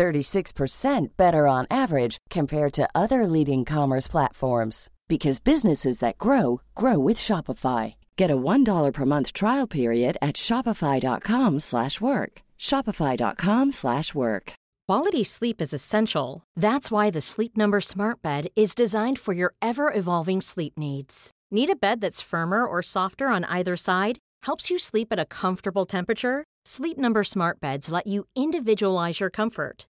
36% better on average compared to other leading commerce platforms because businesses that grow grow with Shopify. Get a $1 per month trial period at shopify.com/work. shopify.com/work. Quality sleep is essential. That's why the Sleep Number Smart Bed is designed for your ever-evolving sleep needs. Need a bed that's firmer or softer on either side? Helps you sleep at a comfortable temperature? Sleep Number Smart Beds let you individualize your comfort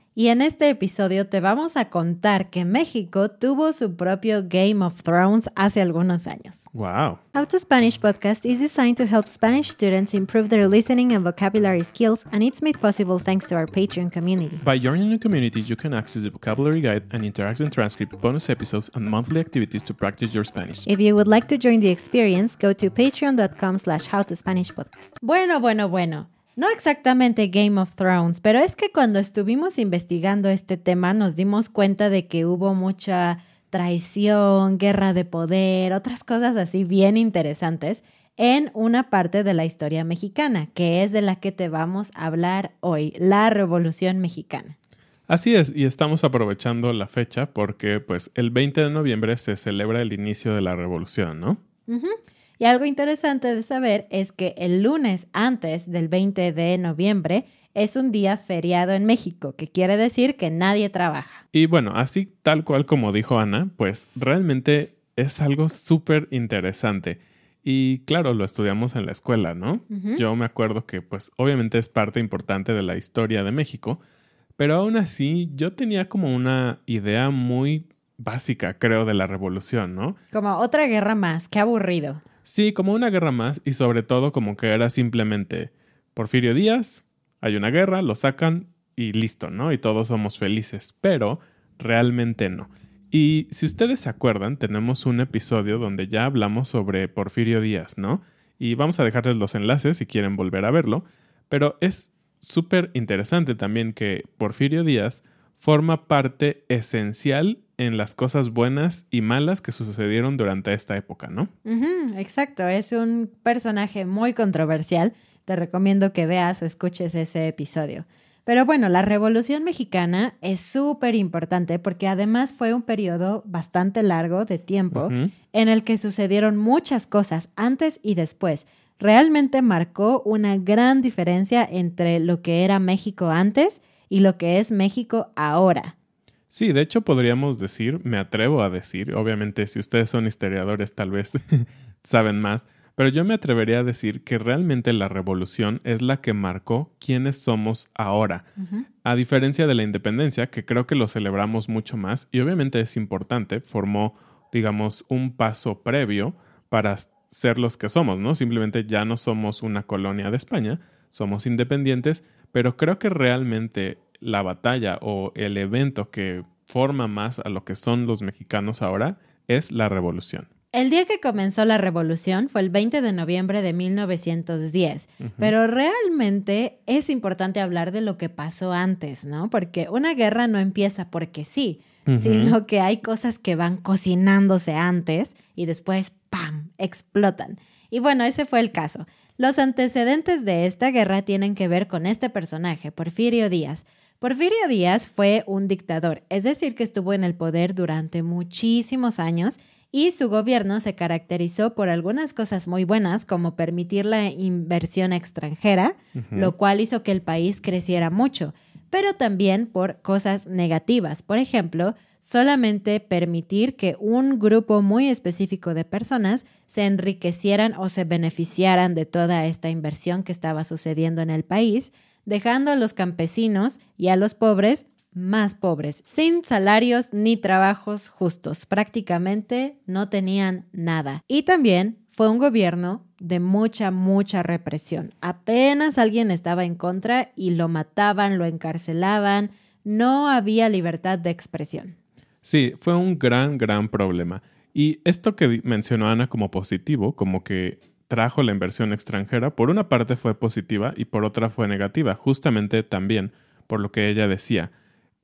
y en este episodio te vamos a contar que México tuvo su propio Game of Thrones hace algunos años. Wow. How to Spanish podcast is designed to help Spanish students improve their listening and vocabulary skills, and it's made possible thanks to our Patreon community. By joining the community, you can access the vocabulary guide and interactive transcript, bonus episodes, and monthly activities to practice your Spanish. If you would like to join the experience, go to patreon.com slash howtospanishpodcast. Bueno, bueno, bueno. No exactamente Game of Thrones, pero es que cuando estuvimos investigando este tema nos dimos cuenta de que hubo mucha traición, guerra de poder, otras cosas así bien interesantes en una parte de la historia mexicana, que es de la que te vamos a hablar hoy, la Revolución Mexicana. Así es, y estamos aprovechando la fecha porque pues el 20 de noviembre se celebra el inicio de la revolución, ¿no? Y algo interesante de saber es que el lunes antes del 20 de noviembre es un día feriado en México, que quiere decir que nadie trabaja. Y bueno, así tal cual como dijo Ana, pues realmente es algo súper interesante. Y claro, lo estudiamos en la escuela, ¿no? Yo me acuerdo que pues obviamente es parte importante de la historia de México, pero aún así yo tenía como una idea muy básica, creo, de la revolución, ¿no? Como otra guerra más, qué aburrido. Sí, como una guerra más y sobre todo como que era simplemente Porfirio Díaz, hay una guerra, lo sacan y listo, ¿no? Y todos somos felices, pero realmente no. Y si ustedes se acuerdan, tenemos un episodio donde ya hablamos sobre Porfirio Díaz, ¿no? Y vamos a dejarles los enlaces si quieren volver a verlo, pero es súper interesante también que Porfirio Díaz forma parte esencial en las cosas buenas y malas que sucedieron durante esta época, ¿no? Exacto, es un personaje muy controversial. Te recomiendo que veas o escuches ese episodio. Pero bueno, la Revolución Mexicana es súper importante porque además fue un periodo bastante largo de tiempo en el que sucedieron muchas cosas antes y después. Realmente marcó una gran diferencia entre lo que era México antes y lo que es México ahora. Sí, de hecho podríamos decir, me atrevo a decir, obviamente si ustedes son historiadores tal vez saben más, pero yo me atrevería a decir que realmente la revolución es la que marcó quiénes somos ahora. A diferencia de la independencia, que creo que lo celebramos mucho más y obviamente es importante, formó, digamos, un paso previo para ser los que somos, ¿no? Simplemente ya no somos una colonia de España, somos independientes, pero creo que realmente la batalla o el evento que forma más a lo que son los mexicanos ahora es la revolución. El día que comenzó la revolución fue el 20 de noviembre de 1910, pero realmente es importante hablar de lo que pasó antes, ¿no? Porque una guerra no empieza porque sí, sino que hay cosas que van cocinándose antes y después, ¡pam!, explotan. Y bueno, ese fue el caso. Los antecedentes de esta guerra tienen que ver con este personaje, Porfirio Díaz. Porfirio Díaz fue un dictador, es decir, que estuvo en el poder durante muchísimos años y su gobierno se caracterizó por algunas cosas muy buenas, como permitir la inversión extranjera, lo cual hizo que el país creciera mucho, pero también por cosas negativas. Por ejemplo, solamente permitir que un grupo muy específico de personas se enriquecieran o se beneficiaran de toda esta inversión que estaba sucediendo en el país, dejando a los campesinos y a los pobres más pobres, sin salarios ni trabajos justos. Prácticamente no tenían nada. Y también fue un gobierno de mucha, mucha represión. Apenas alguien estaba en contra y lo mataban, lo encarcelaban. No había libertad de expresión. Sí, fue un gran, gran problema. Y esto que mencionó Ana como positivo, como que trajo la inversión extranjera, por una parte fue positiva y por otra fue negativa, justamente también por lo que ella decía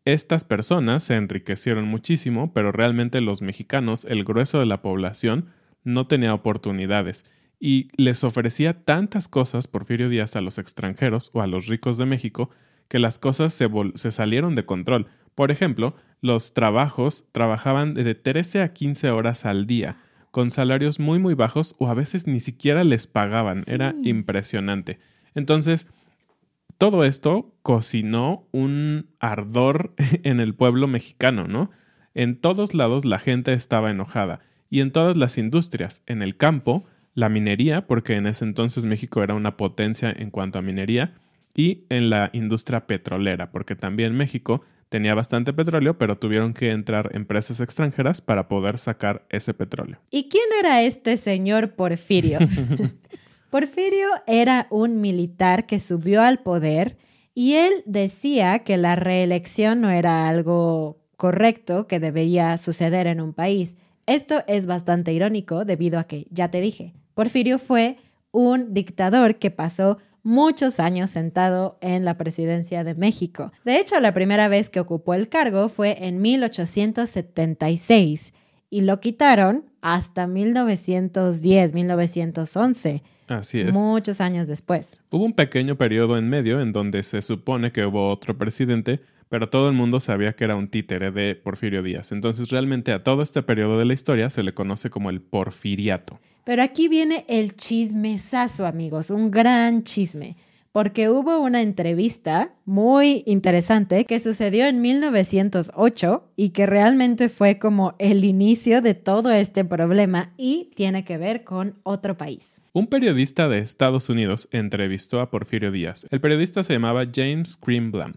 estas personas se enriquecieron muchísimo, pero realmente los mexicanos, el grueso de la población, no tenía oportunidades y les ofrecía tantas cosas Porfirio Díaz a los extranjeros o a los ricos de México que las cosas se, se salieron de control. Por ejemplo, los trabajos trabajaban de 13 a 15 horas al día, con salarios muy muy bajos o a veces ni siquiera les pagaban. Era impresionante. Entonces, todo esto cocinó un ardor en el pueblo mexicano, ¿no? En todos lados la gente estaba enojada y en todas las industrias, en el campo, la minería, porque en ese entonces México era una potencia en cuanto a minería, y en la industria petrolera, porque también México tenía bastante petróleo, pero tuvieron que entrar empresas extranjeras para poder sacar ese petróleo. ¿Y quién era este señor Porfirio? Porfirio era un militar que subió al poder y él decía que la reelección no era algo correcto que debía suceder en un país. Esto es bastante irónico debido a que, ya te dije, Porfirio fue un dictador que pasó muchos años sentado en la presidencia de México. De hecho, la primera vez que ocupó el cargo fue en 1876 y lo quitaron hasta 1910, 1911. Así es. Muchos años después. Hubo un pequeño periodo en medio en donde se supone que hubo otro presidente, pero todo el mundo sabía que era un títere de Porfirio Díaz. Entonces realmente a todo este periodo de la historia se le conoce como el porfiriato. Pero aquí viene el chismesazo, amigos, un gran chisme porque hubo una entrevista muy interesante que sucedió en 1908 y que realmente fue como el inicio de todo este problema y tiene que ver con otro país. Un periodista de Estados Unidos entrevistó a Porfirio Díaz. El periodista se llamaba James Greenblatt.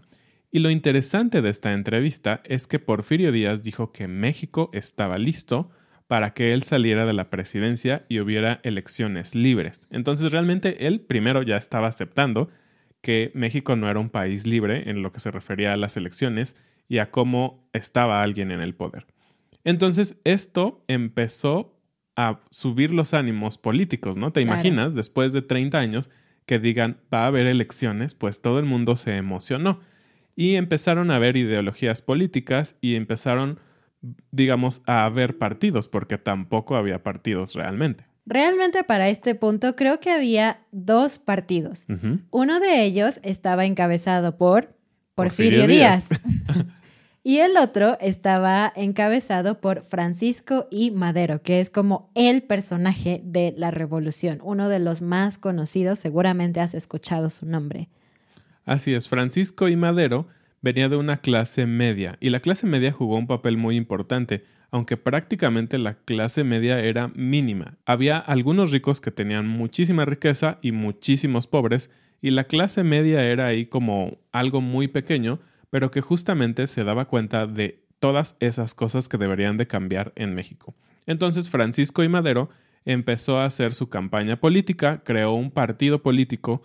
Y lo interesante de esta entrevista es que Porfirio Díaz dijo que México estaba listo para que él saliera de la presidencia y hubiera elecciones libres. Entonces realmente él primero ya estaba aceptando que México no era un país libre en lo que se refería a las elecciones y a cómo estaba alguien en el poder. Entonces esto empezó a subir los ánimos políticos, ¿no? ¿Te imaginas después de 30 años que digan va a haber elecciones? Pues todo el mundo se emocionó y empezaron a haber ideologías políticas y empezaron digamos, a haber partidos, porque tampoco había partidos realmente. Realmente para este punto creo que había dos partidos. Uno de ellos estaba encabezado por Porfirio, Díaz. y el otro estaba encabezado por Francisco I. Madero, que es como el personaje de la revolución, uno de los más conocidos, seguramente has escuchado su nombre. Así es, Francisco I. Madero venía de una clase media y la clase media jugó un papel muy importante, aunque prácticamente la clase media era mínima. Había algunos ricos que tenían muchísima riqueza y muchísimos pobres, y la clase media era ahí como algo muy pequeño, pero que justamente se daba cuenta de todas esas cosas que deberían de cambiar en México. Entonces Francisco y Madero empezó a hacer su campaña política, creó un partido político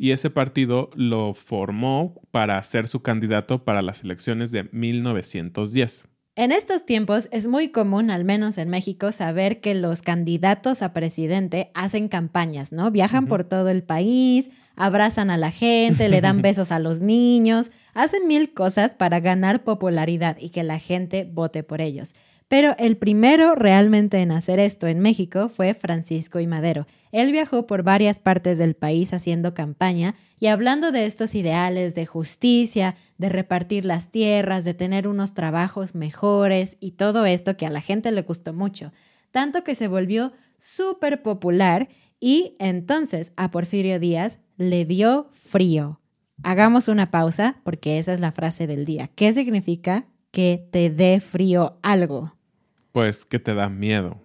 y ese partido lo formó para ser su candidato para las elecciones de 1910. En estos tiempos es muy común, al menos en México, saber que los candidatos a presidente hacen campañas, ¿no? Viajan por todo el país, abrazan a la gente, le dan besos a los niños, hacen mil cosas para ganar popularidad y que la gente vote por ellos. Pero el primero realmente en hacer esto en México fue Francisco y Madero. Él viajó por varias partes del país haciendo campaña y hablando de estos ideales de justicia, de repartir las tierras, de tener unos trabajos mejores y todo esto que a la gente le gustó mucho, tanto que se volvió súper popular y entonces a Porfirio Díaz le dio frío. Hagamos una pausa porque esa es la frase del día. ¿Qué significa que te dé frío algo? Pues que te da miedo,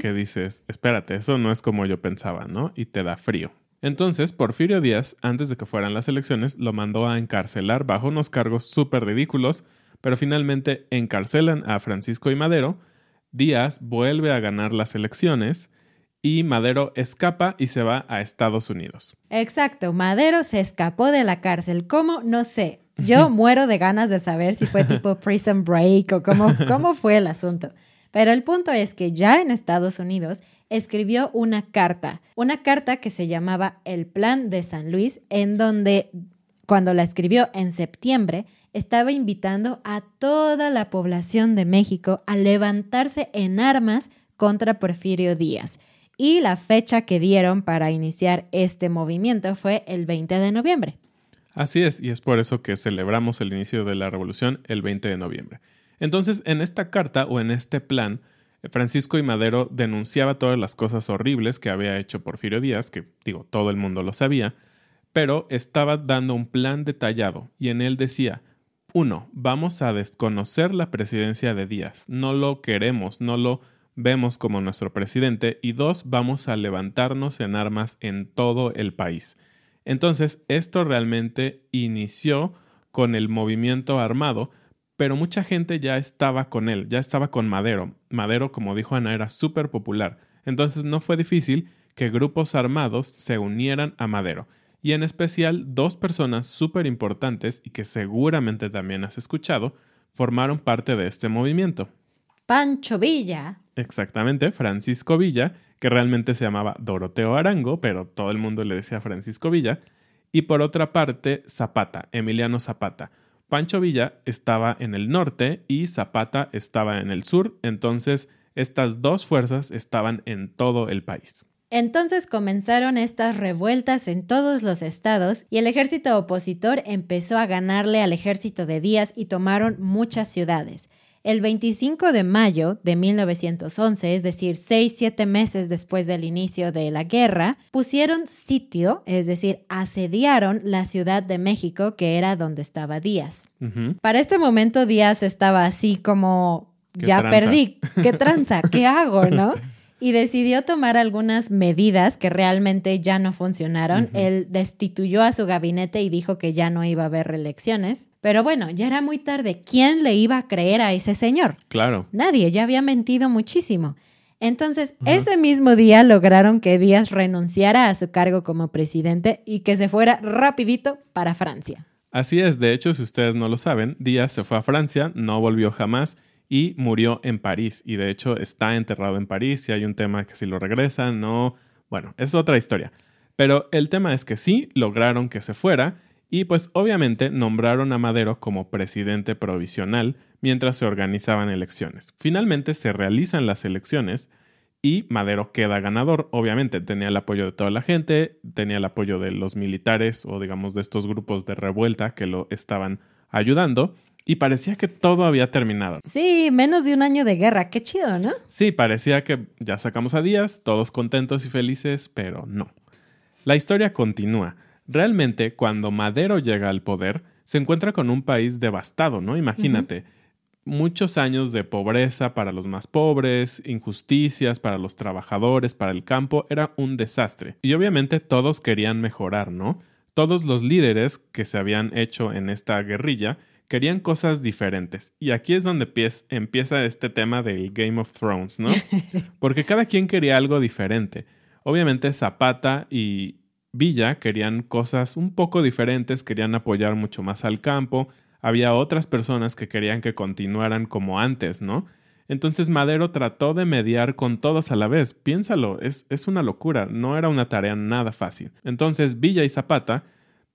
que dices, espérate, eso no es como yo pensaba, ¿no? Y te da frío. Entonces, Porfirio Díaz, antes de que fueran las elecciones, lo mandó a encarcelar bajo unos cargos súper ridículos, pero finalmente encarcelan a Francisco y Madero, Díaz vuelve a ganar las elecciones y Madero escapa y se va a Estados Unidos. Exacto, Madero se escapó de la cárcel. ¿Cómo? No sé. Yo muero de ganas de saber si fue tipo prison break o cómo, cómo fue el asunto. Pero el punto es que ya en Estados Unidos escribió una carta, una carta que se llamaba El Plan de San Luis, en donde cuando la escribió en septiembre, estaba invitando a toda la población de México a levantarse en armas contra Porfirio Díaz. Y la fecha que dieron para iniciar este movimiento fue el 20 de noviembre. Así es, y es por eso que celebramos el inicio de la revolución el 20 de noviembre. Entonces, en esta carta o en este plan, Francisco y Madero denunciaba todas las cosas horribles que había hecho Porfirio Díaz, que digo, todo el mundo lo sabía, pero estaba dando un plan detallado y en él decía, uno, vamos a desconocer la presidencia de Díaz, no lo queremos, no lo vemos como nuestro presidente, y dos, vamos a levantarnos en armas en todo el país. Entonces, esto realmente inició con el movimiento armado, pero mucha gente ya estaba con él, ya estaba con Madero. Madero, como dijo Ana, era súper popular, entonces no fue difícil que grupos armados se unieran a Madero, y en especial dos personas súper importantes y que seguramente también has escuchado, formaron parte de este movimiento. Pancho Villa. Exactamente, Francisco Villa, que realmente se llamaba Doroteo Arango, pero todo el mundo le decía Francisco Villa, y por otra parte Zapata, Emiliano Zapata, Pancho Villa estaba en el norte y Zapata estaba en el sur, entonces estas dos fuerzas estaban en todo el país. Entonces comenzaron estas revueltas en todos los estados y el ejército opositor empezó a ganarle al ejército de Díaz y tomaron muchas ciudades. El 25 de mayo de 1911, es decir, seis, siete meses después del inicio de la guerra, pusieron sitio, es decir, asediaron la Ciudad de México, que era donde estaba Díaz. Para este momento Díaz estaba así como, ya perdí, ¿qué tranza? ¿Qué hago? ¿No? y decidió tomar algunas medidas que realmente ya no funcionaron. Él destituyó a su gabinete y dijo que ya no iba a haber reelecciones. Pero bueno, ya era muy tarde. ¿Quién le iba a creer a ese señor? Claro. Nadie, ya había mentido muchísimo. Entonces, ese mismo día lograron que Díaz renunciara a su cargo como presidente y que se fuera rapidito para Francia. Así es, de hecho, si ustedes no lo saben, Díaz se fue a Francia, no volvió jamás y murió en París. Y de hecho está enterrado en París. Y hay un tema que si lo regresan, no. Bueno, es otra historia. Pero el tema es que sí lograron que se fuera y pues obviamente nombraron a Madero como presidente provisional mientras se organizaban elecciones. Finalmente se realizan las elecciones y Madero queda ganador. Obviamente tenía el apoyo de toda la gente, tenía el apoyo de los militares o digamos de estos grupos de revuelta que lo estaban ayudando y parecía que todo había terminado. Sí, menos de un año de guerra. Qué chido, ¿no? Sí, parecía que ya sacamos a Díaz, todos contentos y felices, pero no. La historia continúa. Realmente, cuando Madero llega al poder, se encuentra con un país devastado, ¿no? Imagínate. Muchos años de pobreza para los más pobres, injusticias para los trabajadores, para el campo, era un desastre. Y obviamente todos querían mejorar, ¿no? Todos los líderes que se habían hecho en esta guerrilla querían cosas diferentes. Y aquí es donde empieza este tema del Game of Thrones, ¿no? Porque cada quien quería algo diferente. Obviamente Zapata y Villa querían cosas un poco diferentes, querían apoyar mucho más al campo, había otras personas que querían que continuaran como antes, ¿no? Entonces Madero trató de mediar con todos a la vez. Piénsalo, es, es una locura, no era una tarea nada fácil. Entonces Villa y Zapata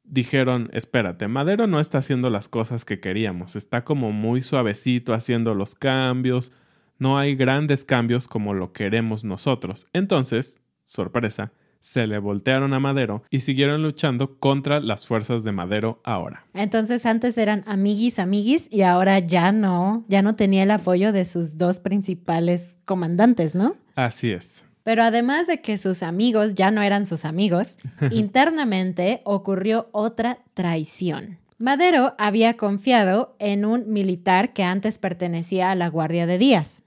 dijeron, espérate, Madero no está haciendo las cosas que queríamos, está como muy suavecito haciendo los cambios, no hay grandes cambios como lo queremos nosotros. Entonces, sorpresa, se le voltearon a Madero y siguieron luchando contra las fuerzas de Madero ahora. Entonces antes eran amiguis, amiguis y ahora ya no, ya no tenía el apoyo de sus dos principales comandantes, ¿no? Así es. Pero además de que sus amigos ya no eran sus amigos, internamente ocurrió otra traición. Madero había confiado en un militar que antes pertenecía a la Guardia de Díaz.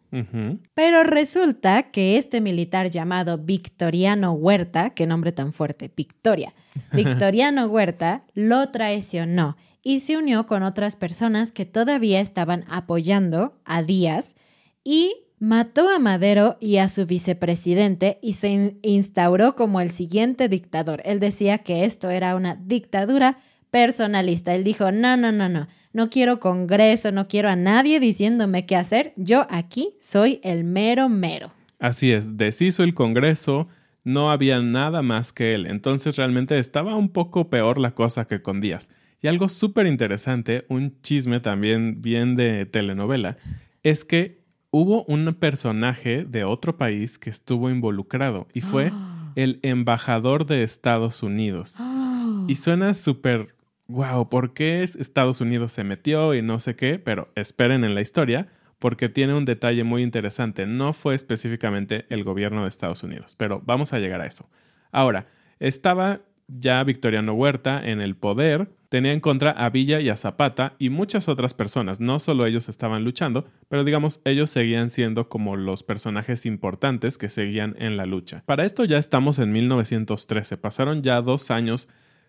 Pero resulta que este militar llamado Victoriano Huerta, qué nombre tan fuerte, Victoria, Victoriano Huerta lo traicionó y se unió con otras personas que todavía estaban apoyando a Díaz y mató a Madero y a su vicepresidente y se instauró como el siguiente dictador. Él decía que esto era una dictadura personalista. Él dijo, no, no, no, no, no quiero Congreso, no quiero a nadie diciéndome qué hacer. Yo aquí soy el mero mero. Así es, deshizo el Congreso, no había nada más que él. Entonces realmente estaba un poco peor la cosa que con Díaz. Y algo súper interesante, un chisme también bien de telenovela, es que hubo un personaje de otro país que estuvo involucrado y fue el embajador de Estados Unidos. Y suena súper wow, ¿por qué Estados Unidos se metió y no sé qué? Pero esperen en la historia porque tiene un detalle muy interesante. No fue específicamente el gobierno de Estados Unidos, pero vamos a llegar a eso. Ahora, estaba ya Victoriano Huerta en el poder, tenía en contra a Villa y a Zapata y muchas otras personas. No solo ellos estaban luchando, pero digamos, ellos seguían siendo como los personajes importantes que seguían en la lucha. Para esto ya estamos en 1913, pasaron ya dos años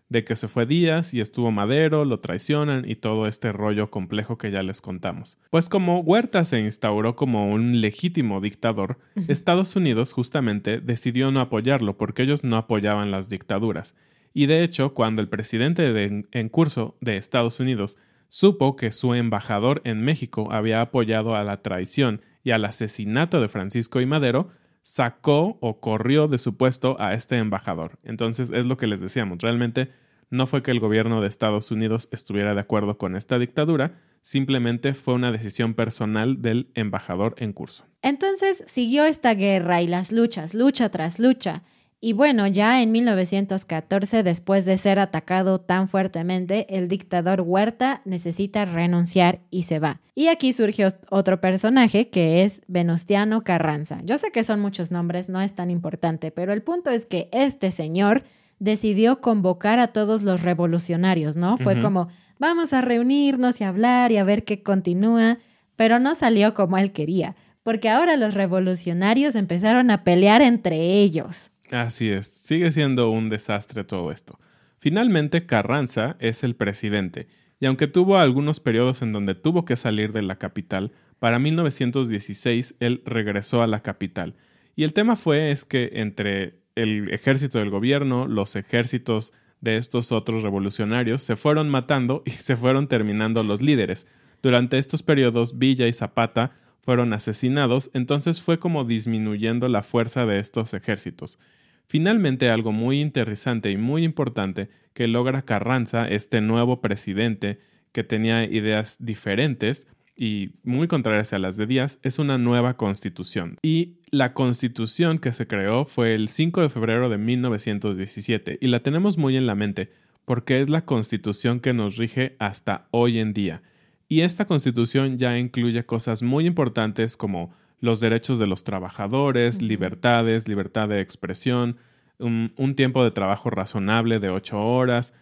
de que se fue Díaz y estuvo Madero, lo traicionan y todo este rollo complejo que ya les contamos. Pues como Huerta se instauró como un legítimo dictador, Estados Unidos justamente decidió no apoyarlo porque ellos no apoyaban las dictaduras. Y de hecho, cuando el presidente en curso de Estados Unidos supo que su embajador en México había apoyado a la traición y al asesinato de Francisco y Madero, sacó o corrió de su puesto a este embajador. Entonces es lo que les decíamos, realmente no fue que el gobierno de Estados Unidos estuviera de acuerdo con esta dictadura, simplemente fue una decisión personal del embajador en curso. Entonces siguió esta guerra y las luchas, lucha tras lucha. Y bueno, ya en 1914, después de ser atacado tan fuertemente, el dictador Huerta necesita renunciar y se va. Y aquí surgió otro personaje que es Venustiano Carranza. Yo sé que son muchos nombres, no es tan importante, pero el punto es que este señor decidió convocar a todos los revolucionarios, ¿no? Fue como, vamos a reunirnos y hablar y a ver qué continúa, pero no salió como él quería, porque ahora los revolucionarios empezaron a pelear entre ellos. Así es, sigue siendo un desastre todo esto. Finalmente, Carranza es el presidente, y aunque tuvo algunos periodos en donde tuvo que salir de la capital, para 1916 él regresó a la capital. Y el tema fue es que entre el ejército del gobierno, los ejércitos de estos otros revolucionarios se fueron matando y se fueron terminando los líderes. Durante estos periodos, Villa y Zapata fueron asesinados, entonces fue como disminuyendo la fuerza de estos ejércitos. Finalmente, algo muy interesante y muy importante que logra Carranza, este nuevo presidente que tenía ideas diferentes, y muy contrarias a las de Díaz, es una nueva constitución. Y la constitución que se creó fue el 5 de febrero de 1917 y la tenemos muy en la mente porque es la constitución que nos rige hasta hoy en día. Y esta constitución ya incluye cosas muy importantes como los derechos de los trabajadores, libertades, libertad de expresión, un, un tiempo de trabajo razonable de ocho horas,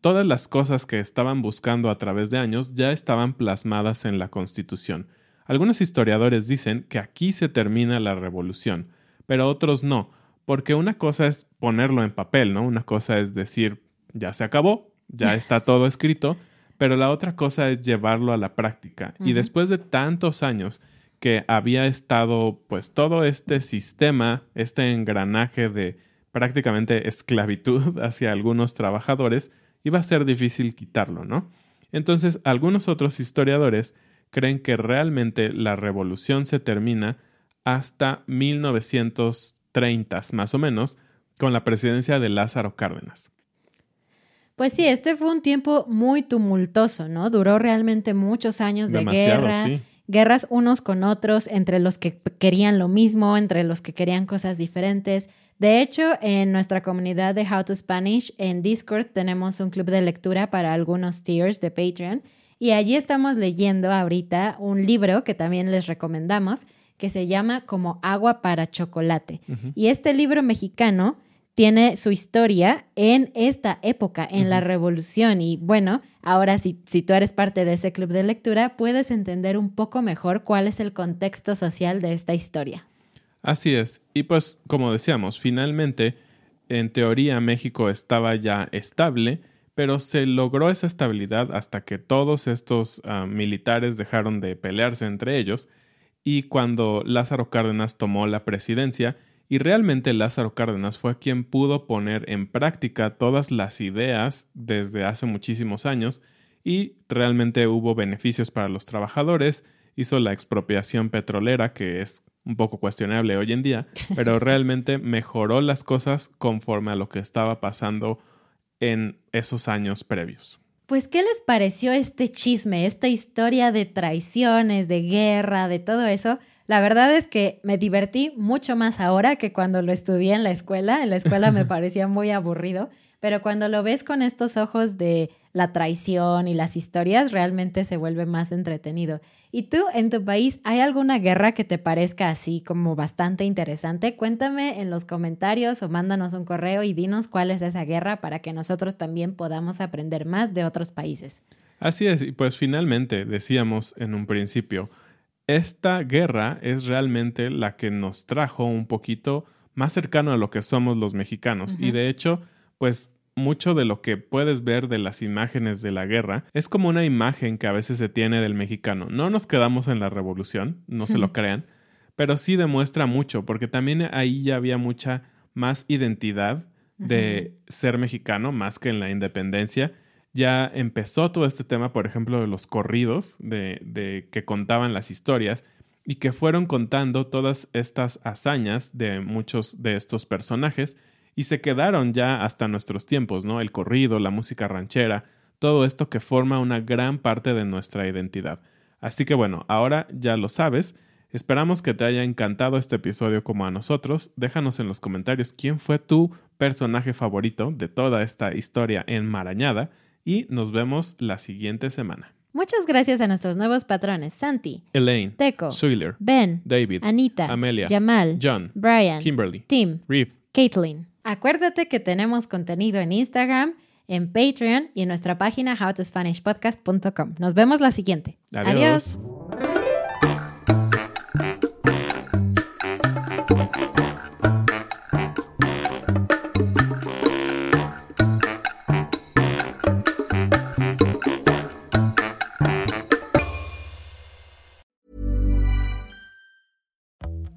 Todas las cosas que estaban buscando a través de años ya estaban plasmadas en la Constitución. Algunos historiadores dicen que aquí se termina la revolución, pero otros no, porque una cosa es ponerlo en papel, ¿no? Una cosa es decir, ya se acabó, ya está todo escrito, pero la otra cosa es llevarlo a la práctica. Y después de tantos años que había estado, pues todo este sistema, este engranaje de prácticamente esclavitud hacia algunos trabajadores, iba a ser difícil quitarlo, ¿no? Entonces, algunos otros historiadores creen que realmente la revolución se termina hasta 1930 más o menos, con la presidencia de Lázaro Cárdenas. Pues sí, este fue un tiempo muy tumultuoso, ¿no? Duró realmente muchos años de guerra, guerras unos con otros, entre los que querían lo mismo, entre los que querían cosas diferentes. De hecho, en nuestra comunidad de How to Spanish en Discord tenemos un club de lectura para algunos tiers de Patreon y allí estamos leyendo ahorita un libro que también les recomendamos que se llama como Agua para Chocolate. Y este libro mexicano tiene su historia en esta época, en la revolución. Y bueno, ahora si, si tú eres parte de ese club de lectura, puedes entender un poco mejor cuál es el contexto social de esta historia. Así es. Y pues, como decíamos, finalmente, en teoría México estaba ya estable, pero se logró esa estabilidad hasta que todos estos ah, militares dejaron de pelearse entre ellos y cuando Lázaro Cárdenas tomó la presidencia, y realmente Lázaro Cárdenas fue quien pudo poner en práctica todas las ideas desde hace muchísimos años y realmente hubo beneficios para los trabajadores, hizo la expropiación petrolera, que es un poco cuestionable hoy en día, pero realmente mejoró las cosas conforme a lo que estaba pasando en esos años previos. Pues, ¿qué les pareció este chisme, esta historia de traiciones, de guerra, de todo eso? La verdad es que me divertí mucho más ahora que cuando lo estudié en la escuela. En la escuela me parecía muy aburrido, pero cuando lo ves con estos ojos de la traición y las historias, realmente se vuelve más entretenido. ¿Y tú, en tu país, hay alguna guerra que te parezca así como bastante interesante? Cuéntame en los comentarios o mándanos un correo y dinos cuál es esa guerra para que nosotros también podamos aprender más de otros países. Así es, y pues finalmente decíamos en un principio, esta guerra es realmente la que nos trajo un poquito más cercano a lo que somos los mexicanos. Y de hecho, pues mucho de lo que puedes ver de las imágenes de la guerra es como una imagen que a veces se tiene del mexicano. No nos quedamos en la revolución, no se lo crean, pero sí demuestra mucho, porque también ahí ya había mucha más identidad de ser mexicano, más que en la independencia ya empezó todo este tema, por ejemplo, de los corridos, de, que contaban las historias y que fueron contando todas estas hazañas de muchos de estos personajes y se quedaron ya hasta nuestros tiempos, ¿no? El corrido, la música ranchera, todo esto que forma una gran parte de nuestra identidad. Así que bueno, ahora ya lo sabes. Esperamos que te haya encantado este episodio como a nosotros. Déjanos en los comentarios quién fue tu personaje favorito de toda esta historia enmarañada y nos vemos la siguiente semana. Muchas gracias a nuestros nuevos patrones: Santi, Elaine, Teco, Schuyler, Ben, David, Anita, Amelia, Jamal, John, Brian, Kimberly, Tim, Reeve, Caitlin. Acuérdate que tenemos contenido en Instagram, en Patreon y en nuestra página howtospanishpodcast.com. Nos vemos la siguiente. Adiós.